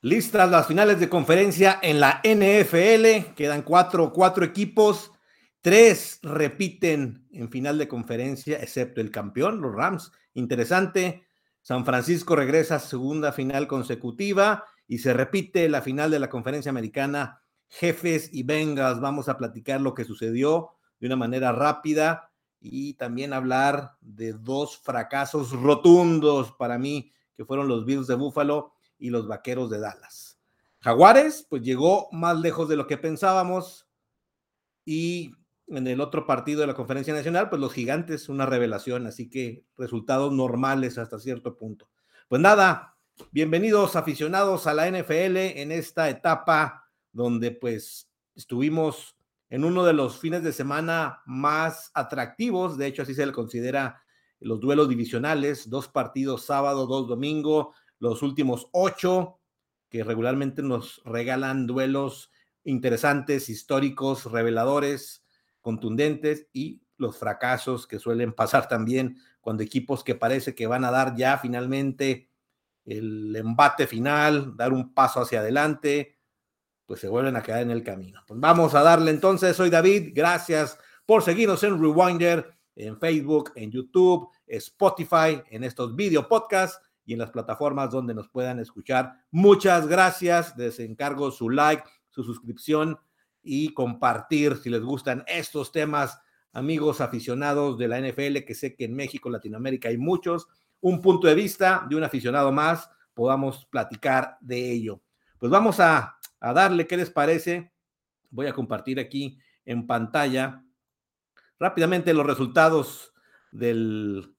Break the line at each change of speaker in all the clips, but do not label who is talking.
Listas las finales de conferencia en la NFL. Quedan cuatro, cuatro equipos. Tres repiten en final de conferencia, excepto el campeón, los Rams. Interesante. San Francisco regresa a segunda final consecutiva y se repite la final de la conferencia americana. Jefes y Bengals. Vamos a platicar lo que sucedió de una manera rápida y también hablar de dos fracasos rotundos para mí, que fueron los Bills de Buffalo y los Vaqueros de Dallas. Jaguares, pues llegó más lejos de lo que pensábamos y en el otro partido de la Conferencia Nacional, pues los Gigantes, una revelación, así que resultados normales hasta cierto punto. Pues nada, bienvenidos aficionados a la NFL en esta etapa donde pues estuvimos en uno de los fines de semana más atractivos, de hecho así se le considera los duelos divisionales, dos partidos sábado, dos domingo, los últimos ocho, que regularmente nos regalan duelos interesantes, históricos, reveladores, contundentes y los fracasos que suelen pasar también cuando equipos que parece que van a dar ya finalmente el embate final, dar un paso hacia adelante, pues se vuelven a quedar en el camino. Pues vamos a darle entonces, soy David, gracias por seguirnos en Rewinder, en Facebook, en YouTube, Spotify, en estos video podcasts y en las plataformas donde nos puedan escuchar. Muchas gracias. Les encargo su like, su suscripción y compartir si les gustan estos temas, amigos aficionados de la NFL, que sé que en México, Latinoamérica hay muchos. Un punto de vista de un aficionado más, podamos platicar de ello. Pues vamos a, a darle, ¿qué les parece? Voy a compartir aquí en pantalla rápidamente los resultados del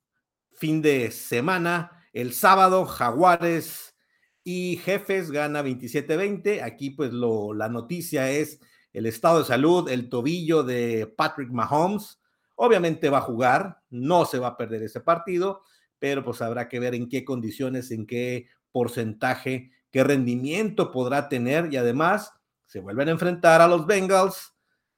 fin de semana el sábado, Jaguares y Jefes gana 27-20. Aquí pues lo, la noticia es el estado de salud, el tobillo de Patrick Mahomes. Obviamente va a jugar, no se va a perder ese partido, pero pues habrá que ver en qué condiciones, en qué porcentaje, qué rendimiento podrá tener y además se vuelven a enfrentar a los Bengals.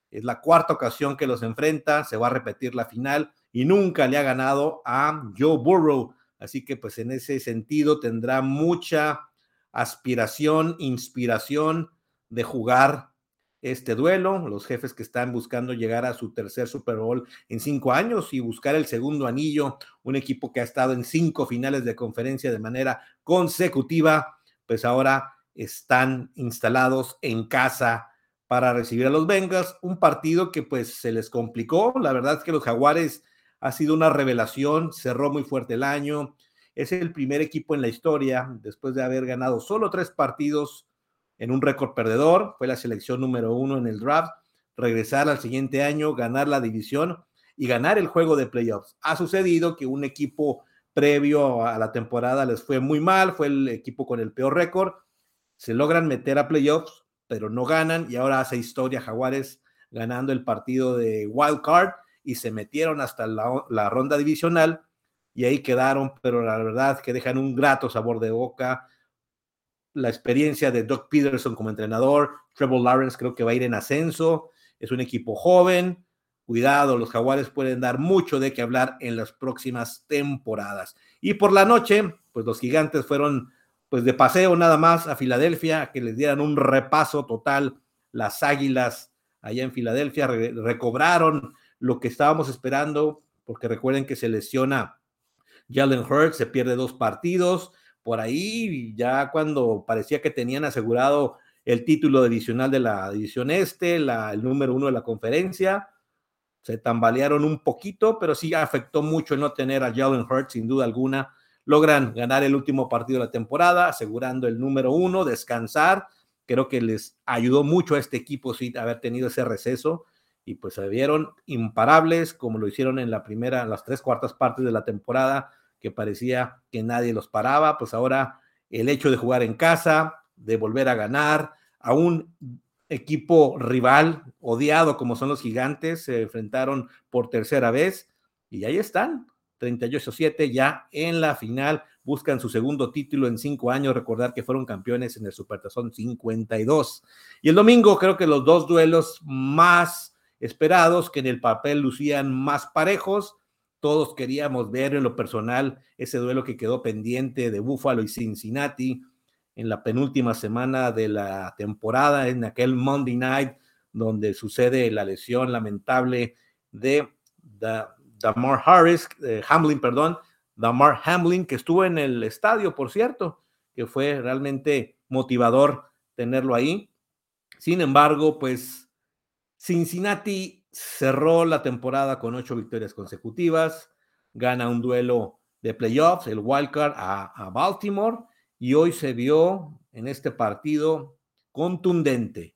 Es la cuarta ocasión que los enfrenta, se va a repetir la final y nunca le ha ganado a Joe Burrow. Así que pues en ese sentido tendrá mucha aspiración, inspiración de jugar este duelo. Los jefes que están buscando llegar a su tercer Super Bowl en cinco años y buscar el segundo anillo, un equipo que ha estado en cinco finales de conferencia de manera consecutiva, pues ahora están instalados en casa para recibir a los Bengals, un partido que pues se les complicó. La verdad es que los Jaguares ha sido una revelación, cerró muy fuerte el año, es el primer equipo en la historia, después de haber ganado solo tres partidos en un récord perdedor, fue la selección número uno en el draft, regresar al siguiente año, ganar la división y ganar el juego de playoffs. Ha sucedido que un equipo previo a la temporada les fue muy mal, fue el equipo con el peor récord, se logran meter a playoffs, pero no ganan y ahora hace historia Jaguares ganando el partido de wild card y se metieron hasta la, ronda divisional y ahí quedaron, pero la verdad que dejan un grato sabor de boca. La experiencia de Doug Peterson como entrenador, Trevor Lawrence creo que va a ir en ascenso, es un equipo joven, cuidado, los jaguares pueden dar mucho de qué hablar en las próximas temporadas. Y por la noche, pues los gigantes fueron pues de paseo nada más a Filadelfia, que les dieran un repaso total las águilas allá en Filadelfia, recobraron lo que estábamos esperando, porque recuerden que se lesiona Jalen Hurts, se pierde dos partidos, por ahí ya cuando parecía que tenían asegurado el título adicional de la división este, el número uno de la conferencia, se tambalearon un poquito, pero sí afectó mucho no tener a Jalen Hurts, sin duda alguna. Logran ganar el último partido de la temporada, asegurando el número uno, descansar. Creo que les ayudó mucho a este equipo sí haber tenido ese receso y pues se vieron imparables como lo hicieron en la primera, las tres cuartas partes de la temporada, que parecía que nadie los paraba, pues ahora el hecho de jugar en casa, de volver a ganar, a un equipo rival odiado como son los gigantes, se enfrentaron por tercera vez y ahí están, 38-7 ya en la final, buscan su segundo título en cinco años, recordar que fueron campeones en el Supertazón 52. Y el domingo creo que los dos duelos más esperados, que en el papel lucían más parejos. Todos queríamos ver en lo personal ese duelo que quedó pendiente de Buffalo y Cincinnati, en la penúltima semana de la temporada, en aquel Monday Night donde sucede la lesión lamentable de Damar Harris, Hamlin, perdón, Damar Hamlin, que estuvo en el estadio, por cierto, que fue realmente motivador tenerlo ahí. Sin embargo, pues Cincinnati cerró la temporada con ocho victorias consecutivas, gana un duelo de playoffs, el wildcard a, a Baltimore, y hoy se vio en este partido contundente.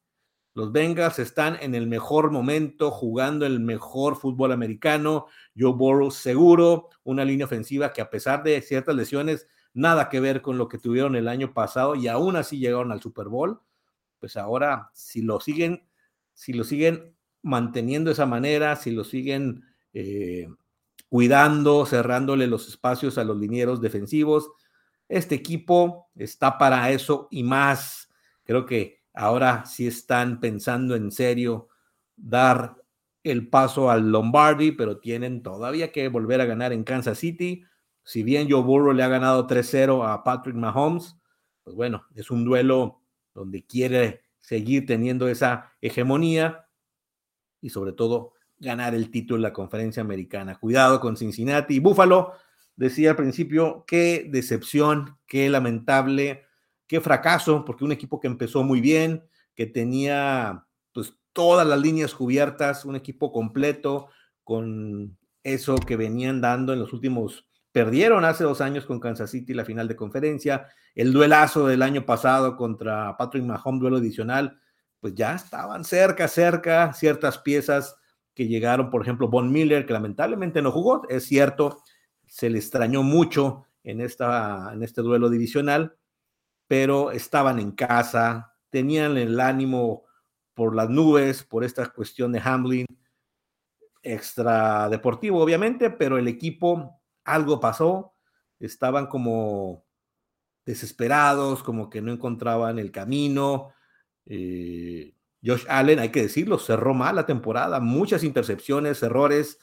Los Bengals están en el mejor momento, jugando el mejor fútbol americano. Joe Burrow seguro, una línea ofensiva que a pesar de ciertas lesiones, nada que ver con lo que tuvieron el año pasado y aún así llegaron al Super Bowl. Pues ahora, si lo siguen, si lo siguen manteniendo de esa manera, si lo siguen eh, cuidando, cerrándole los espacios a los linieros defensivos. Este equipo está para eso y más. Creo que ahora sí están pensando en serio dar el paso al Lombardi, pero tienen todavía que volver a ganar en Kansas City. Si bien Joe Burrow le ha ganado 3-0 a Patrick Mahomes, pues bueno, es un duelo donde quiere seguir teniendo esa hegemonía y sobre todo ganar el título de la conferencia americana. Cuidado con Cincinnati y Buffalo. Decía al principio, qué decepción, qué lamentable, qué fracaso, porque un equipo que empezó muy bien, que tenía pues todas las líneas cubiertas, un equipo completo con eso que venían dando en los últimos, perdieron hace dos años con Kansas City la final de conferencia, el duelazo del año pasado contra Patrick Mahomes, duelo adicional, pues ya estaban cerca, cerca, ciertas piezas que llegaron, por ejemplo, Von Miller, que lamentablemente no jugó, es cierto, se le extrañó mucho en, esta, en este duelo divisional, pero estaban en casa, tenían el ánimo por las nubes, por esta cuestión de Hamlin, extra deportivo, obviamente, pero el equipo, algo pasó, estaban como desesperados, como que no encontraban el camino. Eh, Josh Allen, hay que decirlo, cerró mal la temporada, muchas intercepciones, errores.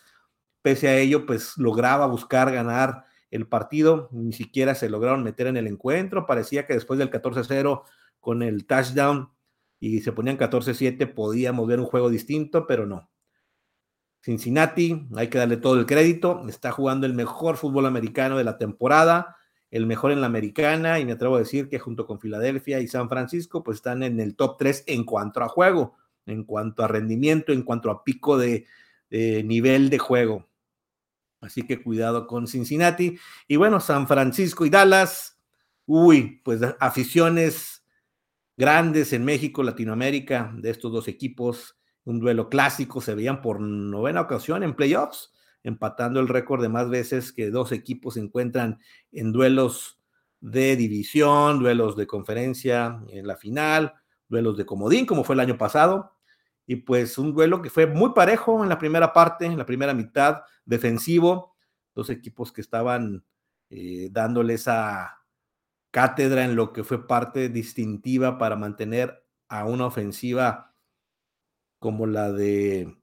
Pese a ello, pues lograba buscar ganar el partido, ni siquiera se lograron meter en el encuentro. Parecía que después del 14-0 con el touchdown y se ponían 14-7, podíamos ver un juego distinto, pero no. Cincinnati, hay que darle todo el crédito, está jugando el mejor fútbol americano de la temporada el mejor en la americana y me atrevo a decir que junto con Filadelfia y San Francisco pues están en el top 3 en cuanto a juego, en cuanto a rendimiento, en cuanto a pico de, nivel de juego. Así que cuidado con Cincinnati. Y bueno, San Francisco y Dallas, uy, pues aficiones grandes en México, Latinoamérica, de estos dos equipos, un duelo clásico, se veían por novena ocasión en playoffs empatando el récord de más veces que dos equipos se encuentran en duelos de división, duelos de conferencia en la final, duelos de comodín, como fue el año pasado. Y pues un duelo que fue muy parejo en la primera parte, en la primera mitad, defensivo, dos equipos que estaban eh, dándole esa cátedra en lo que fue parte distintiva para mantener a una ofensiva como la de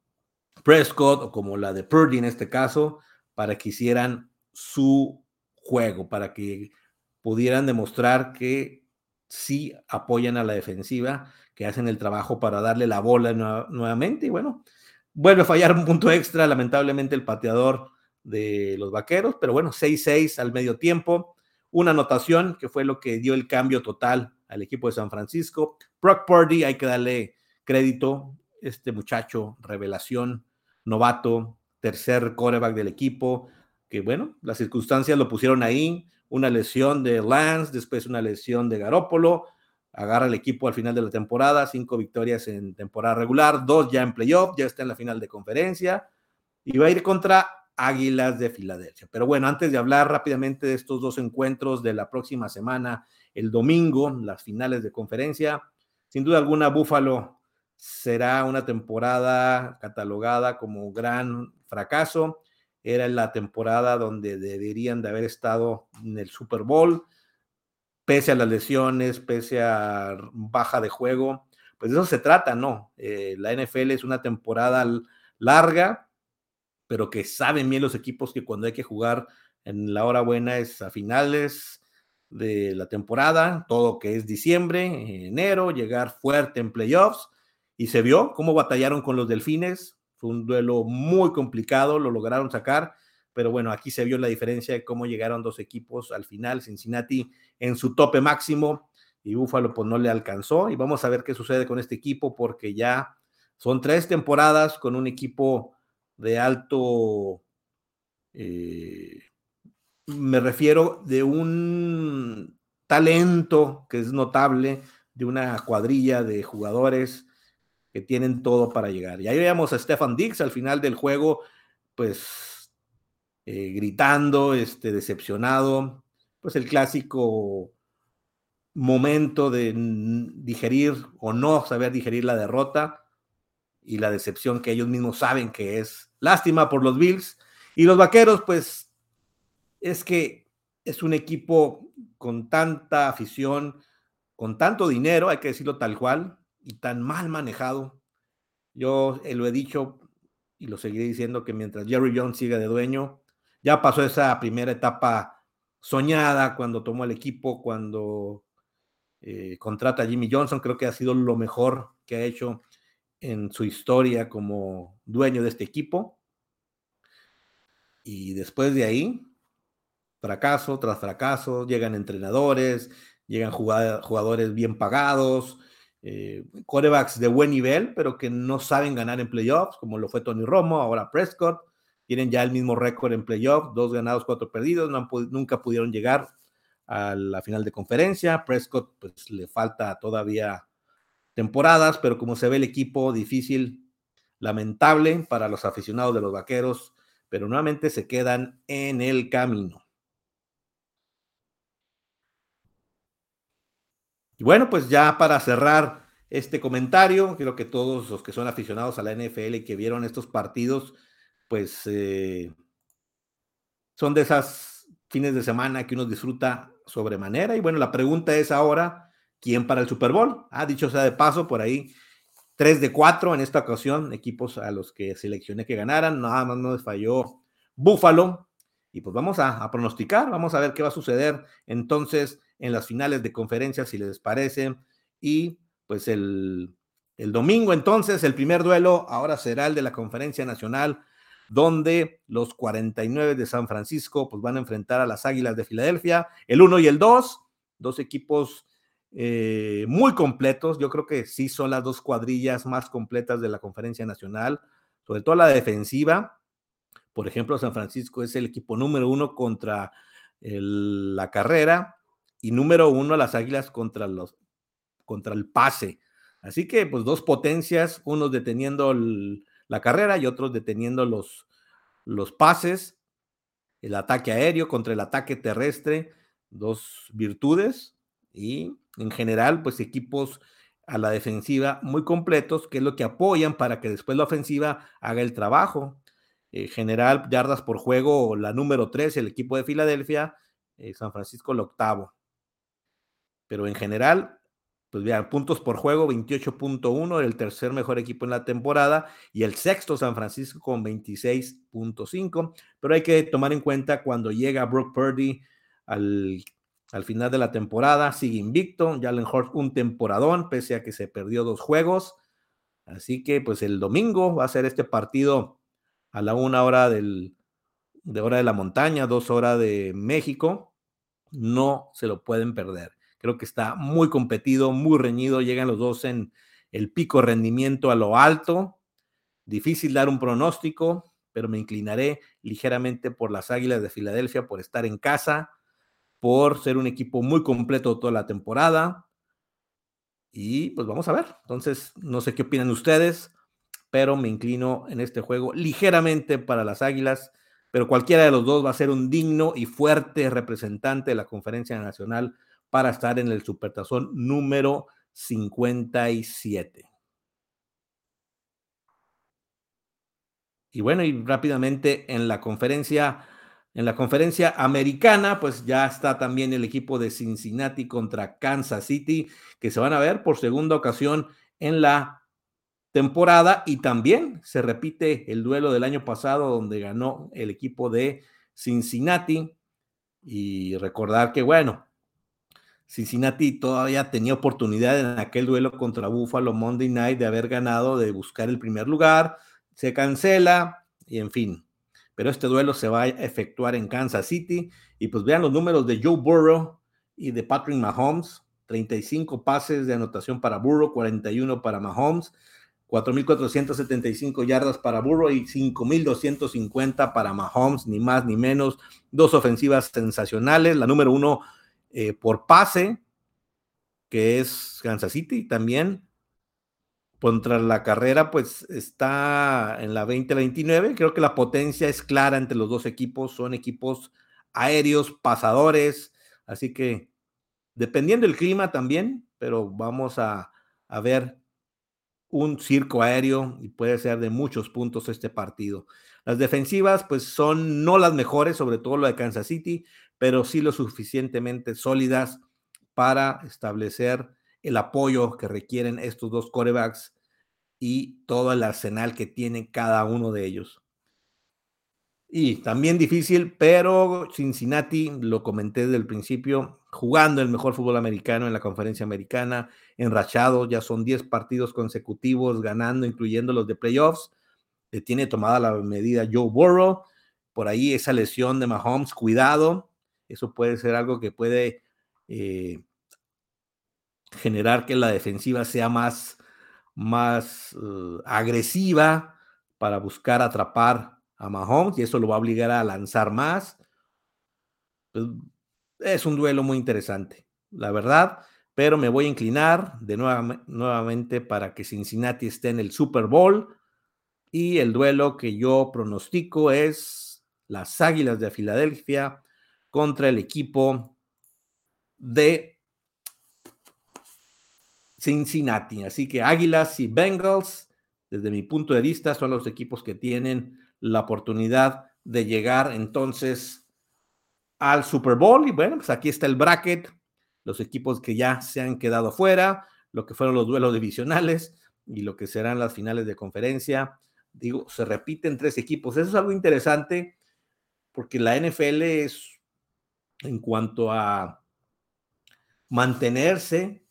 Prescott o como la de Purdy en este caso, para que hicieran su juego, para que pudieran demostrar que sí apoyan a la defensiva, que hacen el trabajo para darle la bola nuevamente. Y bueno, vuelve a fallar un punto extra, lamentablemente, el pateador de los vaqueros, pero bueno, 6-6 al medio tiempo. Una anotación que fue lo que dio el cambio total al equipo de San Francisco. Brock Purdy, hay que darle crédito, este muchacho, revelación, novato, tercer coreback del equipo, que bueno, las circunstancias lo pusieron ahí, una lesión de Lance, después una lesión de Garópolo, agarra el equipo al final de la temporada, cinco victorias en temporada regular, dos ya en playoff, ya está en la final de conferencia y va a ir contra Águilas de Filadelfia. Pero bueno, antes de hablar rápidamente de estos dos encuentros de la próxima semana, el domingo, las finales de conferencia, sin duda alguna, Búfalo será una temporada catalogada como gran fracaso. Era la temporada donde deberían de haber estado en el Super Bowl, pese a las lesiones, pese a baja de juego. Pues de eso se trata, ¿no? Eh, la NFL es una temporada larga, pero que saben bien los equipos que cuando hay que jugar en la hora buena es a finales, de la temporada, todo que es diciembre, enero, llegar fuerte en playoffs y se vio cómo batallaron con los Delfines. Fue un duelo muy complicado, lo lograron sacar, pero bueno, aquí se vio la diferencia de cómo llegaron dos equipos al final. Cincinnati en su tope máximo y Buffalo pues no le alcanzó. Y vamos a ver qué sucede con este equipo porque ya son tres temporadas con un equipo de alto eh, me refiero de un talento que es notable, de una cuadrilla de jugadores tienen todo para llegar. Y ahí veíamos a Stefan Dix al final del juego, pues eh, gritando, este, decepcionado, pues el clásico momento de digerir o no saber digerir la derrota y la decepción que ellos mismos saben que es. Lástima por los Bills y los Vaqueros, pues es que es un equipo con tanta afición, con tanto dinero, hay que decirlo tal cual, y tan mal manejado. Yo eh, lo he dicho y lo seguiré diciendo que mientras Jerry Jones siga de dueño, ya pasó esa primera etapa soñada cuando tomó el equipo, cuando eh, contrata a Jimmy Johnson, creo que ha sido lo mejor que ha hecho en su historia como dueño de este equipo. Y después de ahí, fracaso tras fracaso, llegan entrenadores, llegan jugadores bien pagados, eh, corebacks de buen nivel, pero que no saben ganar en playoffs, como lo fue Tony Romo, ahora Prescott, tienen ya el mismo récord en playoffs, dos ganados, cuatro perdidos, nunca pudieron llegar a la final de conferencia, Prescott pues le falta todavía temporadas, pero como se ve el equipo difícil, lamentable para los aficionados de los Vaqueros, pero nuevamente se quedan en el camino. Y bueno, pues ya para cerrar este comentario, creo que todos los que son aficionados a la NFL y que vieron estos partidos, pues eh, son de esas fines de semana que uno disfruta sobremanera. Y bueno, la pregunta es ahora, ¿quién para el Super Bowl? Ah, dicho sea de paso, por ahí, tres de cuatro en esta ocasión, equipos a los que seleccioné que ganaran, nada más nos falló Buffalo. Y pues vamos a, pronosticar, vamos a ver qué va a suceder entonces en las finales de conferencia, si les parece. Y pues el, el domingo entonces, el primer duelo ahora será el de la conferencia nacional, donde los 49 de San Francisco pues van a enfrentar a las Águilas de Filadelfia, el 1 y el 2, dos equipos eh, muy completos. Yo creo que sí son las dos cuadrillas más completas de la conferencia nacional, sobre todo la defensiva. Por ejemplo, San Francisco es el equipo número uno contra la carrera y número uno las Águilas contra, los, contra el pase. Así que, pues, dos potencias, unos deteniendo la carrera y otros deteniendo los, los pases, el ataque aéreo contra el ataque terrestre, dos virtudes y en general, pues, equipos a la defensiva muy completos, que es lo que apoyan para que después la ofensiva haga el trabajo. En general, yardas por juego, la número tres, el equipo de Filadelfia, eh, San Francisco el octavo. Pero en general, pues vean, puntos por juego, 28.1, el tercer mejor equipo en la temporada y el sexto San Francisco con 26.5, pero hay que tomar en cuenta cuando llega Brock Purdy al, al final de la temporada, sigue invicto, Jalen Hurts un temporadón, pese a que se perdió dos juegos, así que pues el domingo va a ser este partido a la una hora del, de hora de la montaña, dos horas de México, no se lo pueden perder. Creo que está muy competido, muy reñido. Llegan los dos en el pico rendimiento a lo alto. Difícil dar un pronóstico, pero me inclinaré ligeramente por las Águilas de Filadelfia, por estar en casa, por ser un equipo muy completo toda la temporada. Y pues vamos a ver. Entonces, no sé qué opinan ustedes, pero me inclino en este juego ligeramente para las Águilas, pero cualquiera de los dos va a ser un digno y fuerte representante de la conferencia nacional para estar en el Supertazón número 57. Y bueno, y rápidamente en la conferencia, en la conferencia americana, pues ya está también el equipo de Cincinnati contra Kansas City, que se van a ver por segunda ocasión en la temporada y también se repite el duelo del año pasado donde ganó el equipo de Cincinnati y recordar que bueno, Cincinnati todavía tenía oportunidad en aquel duelo contra Buffalo Monday Night de haber ganado, de buscar el primer lugar. Se cancela y en fin. Pero este duelo se va a efectuar en Kansas City. Y pues vean los números de Joe Burrow y de Patrick Mahomes. 35 pases de anotación para Burrow, 41 para Mahomes, 4.475 yardas para Burrow y 5.250 para Mahomes, ni más ni menos. Dos ofensivas sensacionales. La número uno eh, por pase, que es Kansas City también. Contra la carrera, pues está en la 20-29. Creo que la potencia es clara entre los dos equipos. Son equipos aéreos, pasadores. Así que, dependiendo del clima también, pero vamos a, a ver un circo aéreo y puede ser de muchos puntos este partido. Las defensivas, pues son no las mejores, sobre todo lo de Kansas City, pero sí lo suficientemente sólidas para establecer el apoyo que requieren estos dos corebacks y todo el arsenal que tienen cada uno de ellos. Y también difícil, pero Cincinnati, lo comenté desde el principio, jugando el mejor fútbol americano en la conferencia americana, enrachado, ya son 10 partidos consecutivos ganando, incluyendo los de playoffs. Le tiene tomada la medida Joe Burrow. Por ahí esa lesión de Mahomes, cuidado, eso puede ser algo que puede eh, generar que la defensiva sea más, más uh, agresiva para buscar atrapar a Mahomes y eso lo va a obligar a lanzar más. Pues, es un duelo muy interesante, la verdad, pero me voy a inclinar de nuevamente para que Cincinnati esté en el Super Bowl y el duelo que yo pronostico es las Águilas de Filadelfia contra el equipo de Cincinnati. Así que Águilas y Bengals, desde mi punto de vista, son los equipos que tienen la oportunidad de llegar entonces al Super Bowl. Y bueno, pues aquí está el bracket, los equipos que ya se han quedado fuera, lo que fueron los duelos divisionales y lo que serán las finales de conferencia. Digo, se repiten tres equipos. Eso es algo interesante porque la NFL es en cuanto a mantenerse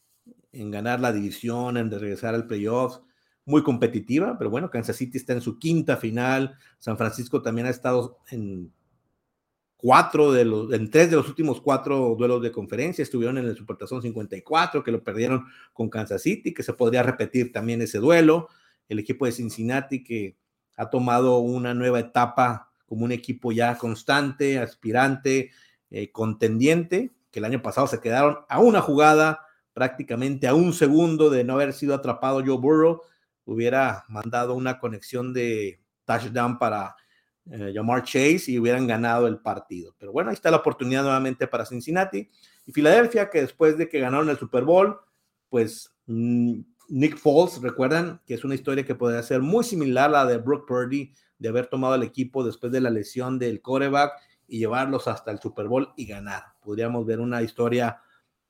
en ganar la división, en regresar al playoff, muy competitiva, pero bueno, Kansas City está en su quinta final, San Francisco también ha estado en cuatro de los, en tres de los últimos cuatro duelos de conferencia, estuvieron en el Supertazón 54, que lo perdieron con Kansas City, que se podría repetir también ese duelo, el equipo de Cincinnati que ha tomado una nueva etapa como un equipo ya constante, aspirante, eh, contendiente, que el año pasado se quedaron a una jugada, prácticamente a un segundo de no haber sido atrapado Joe Burrow, hubiera mandado una conexión de touchdown para eh, Jamar Chase y hubieran ganado el partido. Pero bueno, ahí está la oportunidad nuevamente para Cincinnati y Filadelfia, que después de que ganaron el Super Bowl, pues mm, Nick Foles, recuerdan que es una historia que podría ser muy similar a la de Brooke Purdy, de haber tomado el equipo después de la lesión del coreback y llevarlos hasta el Super Bowl y ganar. Podríamos ver una historia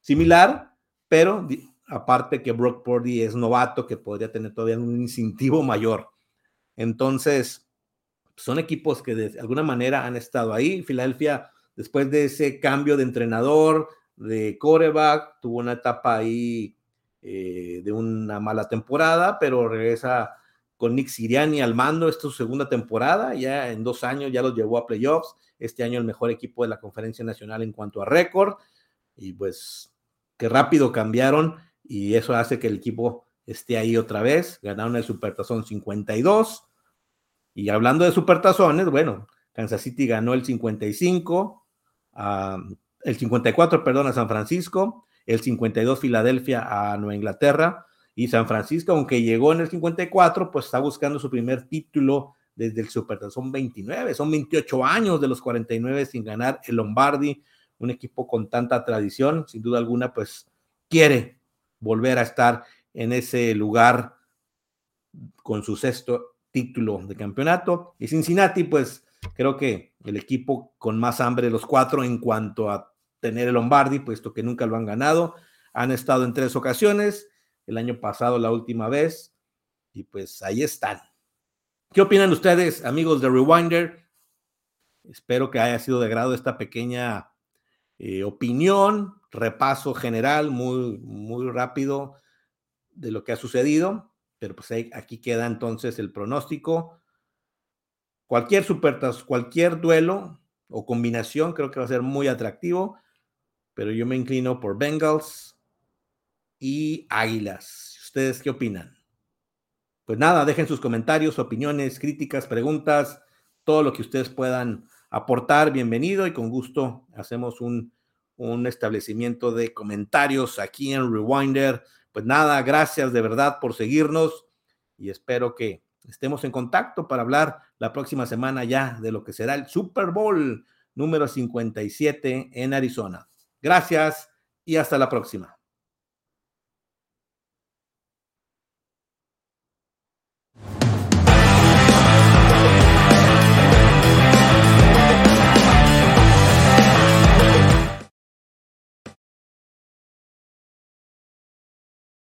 similar, pero aparte que Brock Purdy es novato, que podría tener todavía un incentivo mayor. Entonces, son equipos que de alguna manera han estado ahí. Filadelfia, después de ese cambio de entrenador, de coreback, tuvo una etapa ahí eh, de una mala temporada, pero regresa con Nick Siriani al mando. Esta es su segunda temporada, ya en dos años ya los llevó a playoffs. Este año el mejor equipo de la conferencia nacional en cuanto a récord. Y pues que rápido cambiaron y eso hace que el equipo esté ahí otra vez. Ganaron el Supertazón 52. Y hablando de Supertazones, bueno, Kansas City ganó el 55, el 54, perdón, a San Francisco, el 52 Filadelfia a Nueva Inglaterra y San Francisco, aunque llegó en el 54, pues está buscando su primer título desde el Super. Son 29, son 28 años de los 49 sin ganar el Lombardi. Un equipo con tanta tradición, sin duda alguna, pues quiere volver a estar en ese lugar con su sexto título de campeonato. Y Cincinnati, pues creo que el equipo con más hambre de los cuatro en cuanto a tener el Lombardi, puesto que nunca lo han ganado. Han estado en tres ocasiones el año pasado la última vez. Y pues ahí están. ¿Qué opinan ustedes, amigos de Rewinder? Espero que haya sido de grado esta pequeña eh, opinión, repaso general muy, muy rápido de lo que ha sucedido, pero pues aquí queda entonces el pronóstico. Cualquier supertas, cualquier duelo o combinación creo que va a ser muy atractivo, pero yo me inclino por Bengals y Águilas. ¿Ustedes qué opinan? Pues nada, dejen sus comentarios, opiniones, críticas, preguntas, todo lo que ustedes puedan aportar, bienvenido y con gusto hacemos un, un establecimiento de comentarios aquí en Rewinder. Pues nada, gracias de verdad por seguirnos y espero que estemos en contacto para hablar la próxima semana ya de lo que será el Super Bowl número 57 en Arizona. Gracias y hasta la próxima.